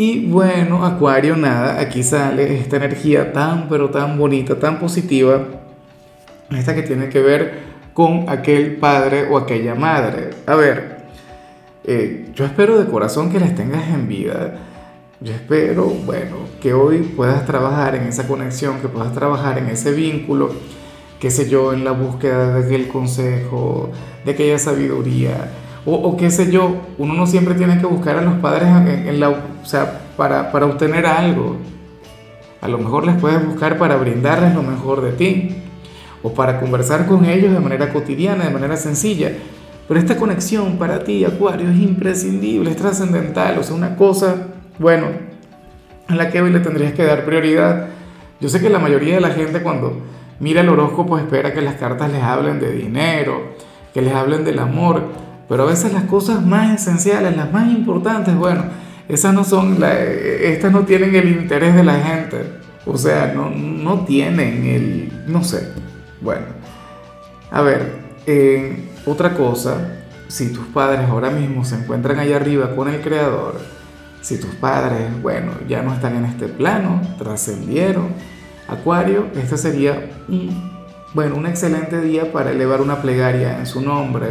Y bueno, Acuario, nada, aquí sale esta energía tan, pero tan bonita, tan positiva, esta que tiene que ver con aquel padre o aquella madre. A ver, eh, yo espero de corazón que les tengas en vida. Yo espero, bueno, que hoy puedas trabajar en esa conexión, que puedas trabajar en ese vínculo, qué sé yo, en la búsqueda de aquel consejo, de aquella sabiduría o, qué sé yo, uno no siempre tiene que buscar a los padres en, la, o sea, para, para obtener algo. A lo mejor les puedes buscar para brindarles lo mejor de ti o para conversar con ellos de manera cotidiana, de manera sencilla. Pero esta conexión para ti, Acuario, es imprescindible, es trascendental, o sea, una cosa, bueno, a la que hoy le tendrías que dar prioridad. Yo sé que la mayoría de la gente cuando mira el horóscopo espera que las cartas les hablen de dinero, que les hablen del amor, pero a veces las cosas más esenciales, las más importantes, bueno, esas no son, estas no tienen el interés de la gente. O sea, no, no tienen el, no sé. Bueno, a ver, otra cosa, si tus padres ahora mismo se encuentran allá arriba con el Creador, si tus padres, bueno, ya no están en este plano, trascendieron, Acuario, este sería bueno, un excelente día para elevar una plegaria en su nombre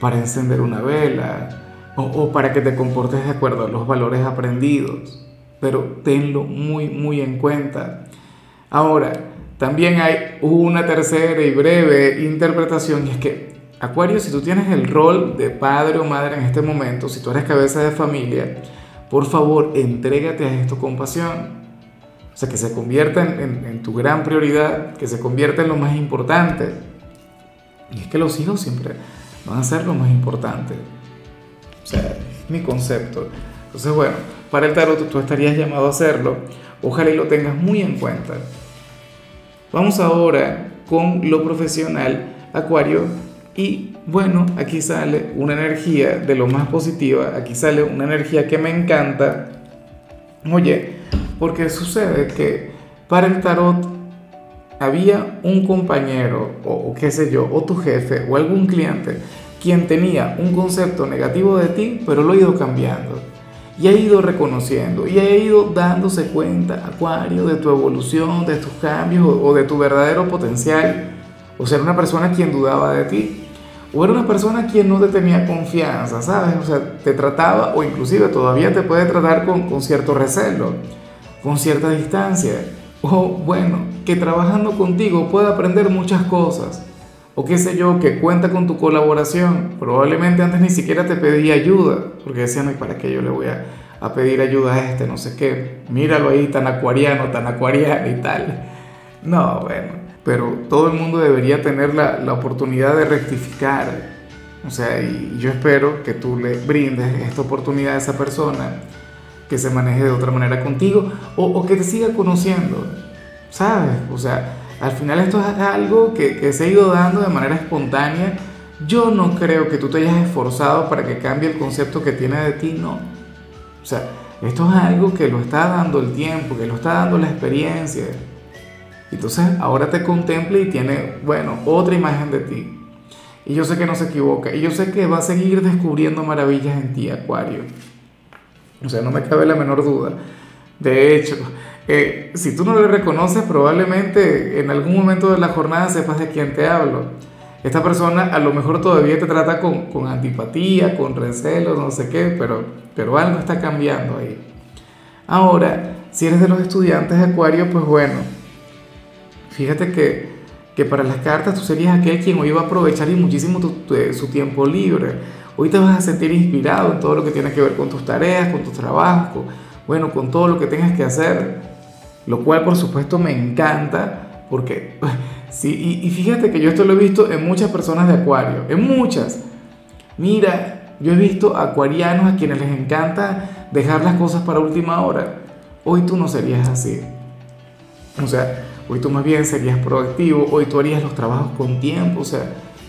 para encender una vela o, para que te comportes de acuerdo a los valores aprendidos. Pero tenlo muy, muy en cuenta. Ahora, también hay una tercera y breve interpretación y es que, Acuario, si tú tienes el rol de padre o madre en este momento, si tú eres cabeza de familia, por favor, entrégate a esto con pasión. O sea, que se convierta en, en, tu gran prioridad, que se convierta en lo más importante. Y es que los hijos siempre van a ser lo más importante. O sea, es mi concepto. Entonces, bueno, para el tarot tú estarías llamado a hacerlo. Ojalá y lo tengas muy en cuenta. Vamos ahora con lo profesional, Acuario. Y bueno, aquí sale una energía de lo más positiva. Aquí sale una energía que me encanta. Oye, porque sucede que para el tarot había un compañero o, qué sé yo, o tu jefe o algún cliente quien tenía un concepto negativo de ti, pero lo ha ido cambiando y ha ido reconociendo y ha ido dándose cuenta, Acuario, de tu evolución, de tus cambios o, de tu verdadero potencial. O sea, era una persona quien dudaba de ti. O era una persona quien no te tenía confianza, ¿sabes? O sea, te trataba o inclusive todavía te puede tratar con, con cierto recelo, con cierta distancia o bueno, que trabajando contigo pueda aprender muchas cosas, o qué sé yo, que cuenta con tu colaboración. Probablemente antes ni siquiera te pedía ayuda, porque decían, ¿y para qué yo le voy a, pedir ayuda a este? No sé qué, míralo ahí tan acuariano, tan acuariano y tal. No, bueno, pero todo el mundo debería tener la, la oportunidad de rectificar. O sea, y yo espero que tú le brindes esta oportunidad a esa persona que se maneje de otra manera contigo o, que te siga conociendo, ¿sabes? O sea, al final esto es algo que, se ha ido dando de manera espontánea. Yo no creo que tú te hayas esforzado para que cambie el concepto que tiene de ti, no. O sea, esto es algo que lo está dando el tiempo, que lo está dando la experiencia. Entonces ahora te contempla y tiene, bueno, otra imagen de ti. Y yo sé que no se equivoca. Y yo sé que va a seguir descubriendo maravillas en ti, Acuario. O sea, no me cabe la menor duda. De hecho, eh, si tú no le reconoces, probablemente en algún momento de la jornada sepas de quién te hablo. Esta persona a lo mejor todavía te trata con, con antipatía, con recelo, no sé qué, pero, pero algo está cambiando ahí. Ahora, si eres de los estudiantes de Acuario, pues bueno, fíjate que, que para las cartas tú serías aquel quien hoy va a aprovechar y muchísimo su tiempo libre Hoy te vas a sentir inspirado en todo lo que tiene que ver con tus tareas, con tus trabajos, bueno, con todo lo que tengas que hacer, lo cual por supuesto me encanta, porque sí, y, fíjate que yo esto lo he visto en muchas personas de Acuario, en muchas. Mira, yo he visto acuarianos a quienes les encanta dejar las cosas para última hora. Hoy tú no serías así. O sea, hoy tú más bien serías proactivo, hoy tú harías los trabajos con tiempo, o sea,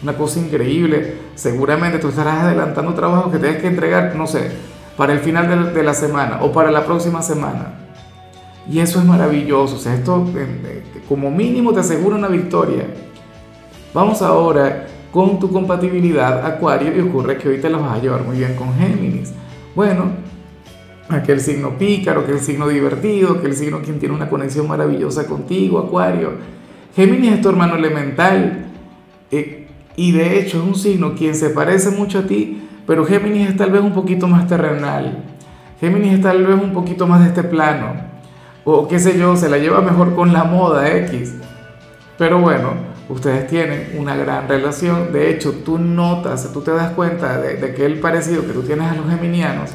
una cosa increíble. Seguramente tú estarás adelantando trabajos que tienes que entregar, no sé, para el final de la semana o para la próxima semana. Y eso es maravilloso, o sea, esto como mínimo te asegura una victoria. Vamos ahora con tu compatibilidad Acuario y ocurre que hoy te lo vas a llevar muy bien con Géminis. Bueno, aquel signo pícaro, aquel signo divertido, aquel signo quien tiene una conexión maravillosa contigo, Acuario. Géminis es tu hermano elemental eh, y de hecho es un signo quien se parece mucho a ti, pero Géminis es tal vez un poquito más terrenal. Géminis es tal vez un poquito más de este plano o qué sé yo, se la lleva mejor con la moda X. Pero bueno, ustedes tienen una gran relación. De hecho, tú notas, tú te das cuenta de, de que el parecido que tú tienes a los geminianos,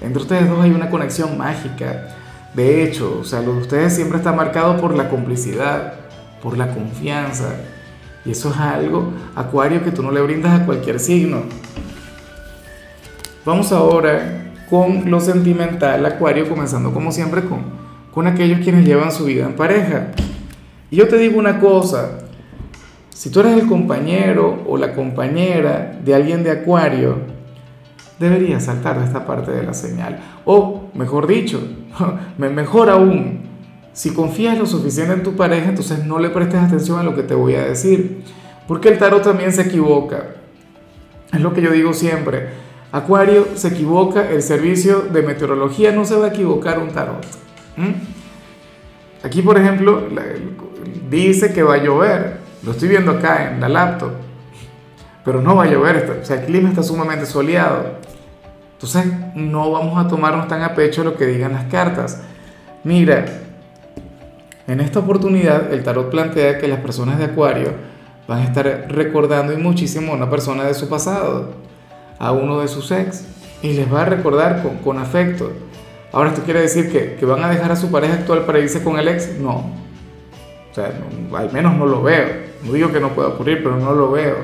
entre ustedes dos hay una conexión mágica. De hecho, o sea, lo de ustedes siempre está marcado por la complicidad, por la confianza. Y eso es algo, Acuario, que tú no le brindas a cualquier signo. Vamos ahora con lo sentimental, Acuario, comenzando como siempre con con aquellos quienes llevan su vida en pareja. Y yo te digo una cosa, si tú eres el compañero o la compañera de alguien de Acuario, deberías saltar de esta parte de la señal. O, mejor dicho, mejor aún, si confías lo suficiente en tu pareja, entonces no le prestes atención a lo que te voy a decir. Porque el tarot también se equivoca. Es lo que yo digo siempre. Acuario se equivoca, el servicio de meteorología no se va a equivocar un tarot. ¿Mm? Aquí, por ejemplo, dice que va a llover. Lo estoy viendo acá en la laptop. Pero no va a llover. O sea, el clima está sumamente soleado. Entonces, no vamos a tomarnos tan a pecho lo que digan las cartas. Mira, en esta oportunidad el tarot plantea que las personas de Acuario van a estar recordando y muchísimo a una persona de su pasado, a uno de sus ex, y les va a recordar con, afecto. Ahora, ¿esto quiere decir que, van a dejar a su pareja actual para irse con el ex? No. O sea, al menos no lo veo. No digo que no pueda ocurrir, pero no lo veo.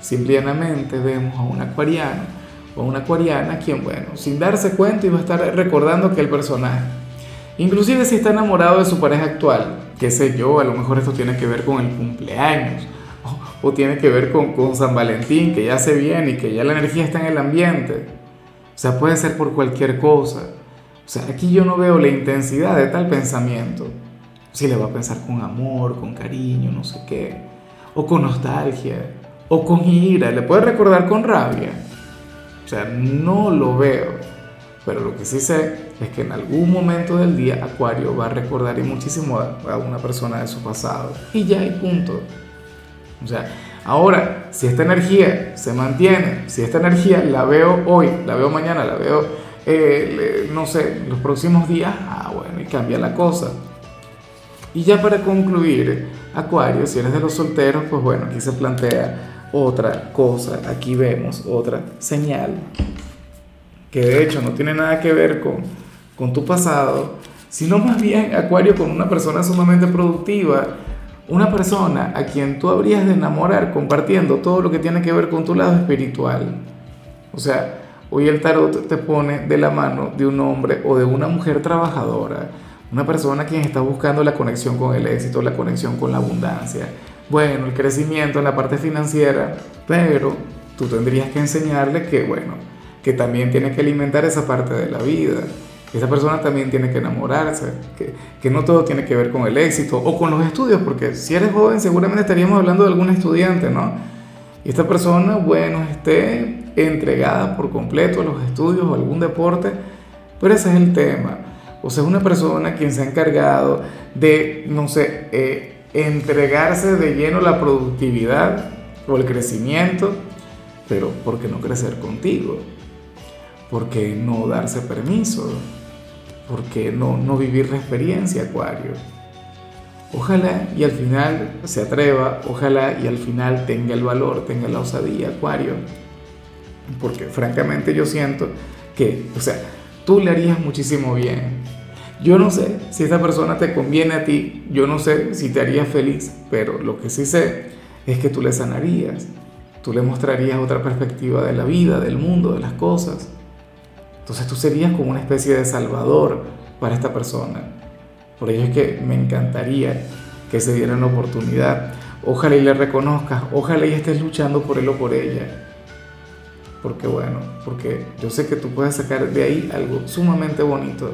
Simplemente vemos a un acuariano o una acuariana quien, bueno, sin darse cuenta iba a estar recordando que el personaje. Inclusive si está enamorado de su pareja actual, qué sé yo, a lo mejor esto tiene que ver con el cumpleaños o, tiene que ver con, con San Valentín, que ya se viene y que ya la energía está en el ambiente. O sea, puede ser por cualquier cosa. O sea, aquí yo no veo la intensidad de tal pensamiento. Si le va a pensar con amor, con cariño, no sé qué. O con nostalgia. O con ira. Le puede recordar con rabia. O sea, no lo veo. Pero lo que sí sé es que en algún momento del día Acuario va a recordar y muchísimo a una persona de su pasado. Y ya hay punto. O sea, ahora, si esta energía se mantiene, si esta energía la veo hoy, la veo mañana, la veo eh, no sé, los próximos días, ah, bueno, y cambia la cosa. Y ya para concluir, Acuario, si eres de los solteros, pues bueno, aquí se plantea otra cosa, aquí vemos otra señal, que de hecho no tiene nada que ver con, con tu pasado, sino más bien Acuario con una persona sumamente productiva, una persona a quien tú habrías de enamorar compartiendo todo lo que tiene que ver con tu lado espiritual. O sea, Hoy el tarot te pone de la mano de un hombre o de una mujer trabajadora, una persona quien está buscando la conexión con el éxito, la conexión con la abundancia, bueno, el crecimiento en la parte financiera, pero tú tendrías que enseñarle que, bueno, que también tiene que alimentar esa parte de la vida. Esa persona también tiene que enamorarse, que, que no todo tiene que ver con el éxito o con los estudios, porque si eres joven seguramente estaríamos hablando de algún estudiante, ¿no? Y esta persona, bueno, esté entregada por completo a los estudios o algún deporte, pero ese es el tema. O sea, es una persona quien se ha encargado de, no sé, eh, entregarse de lleno la productividad o el crecimiento, pero ¿por qué no crecer contigo? ¿Por qué no darse permiso? ¿Por qué no, no vivir la experiencia, Acuario? Ojalá y al final se atreva, ojalá y al final tenga el valor, tenga la osadía, Acuario, porque francamente yo siento que, o sea, tú le harías muchísimo bien. Yo no sé si esta persona te conviene a ti, yo no sé si te haría feliz, pero lo que sí sé es que tú le sanarías, tú le mostrarías otra perspectiva de la vida, del mundo, de las cosas. Entonces tú serías como una especie de salvador para esta persona. Por ello es que me encantaría que se dieran la oportunidad. Ojalá y le reconozcas, ojalá y estés luchando por él o por ella. Porque bueno, porque yo sé que tú puedes sacar de ahí algo sumamente bonito.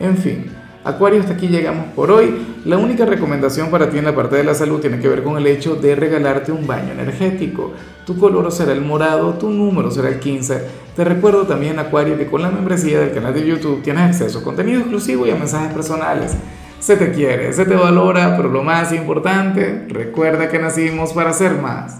En fin, Acuario, hasta aquí llegamos por hoy. La única recomendación para ti en la parte de la salud tiene que ver con el hecho de regalarte un baño energético. Tu color será el morado, tu número será el 15. Te recuerdo también, Acuario, que con la membresía del canal de YouTube tienes acceso a contenido exclusivo y a mensajes personales. Se te quiere, se te valora, pero lo más importante, recuerda que nacimos para ser más.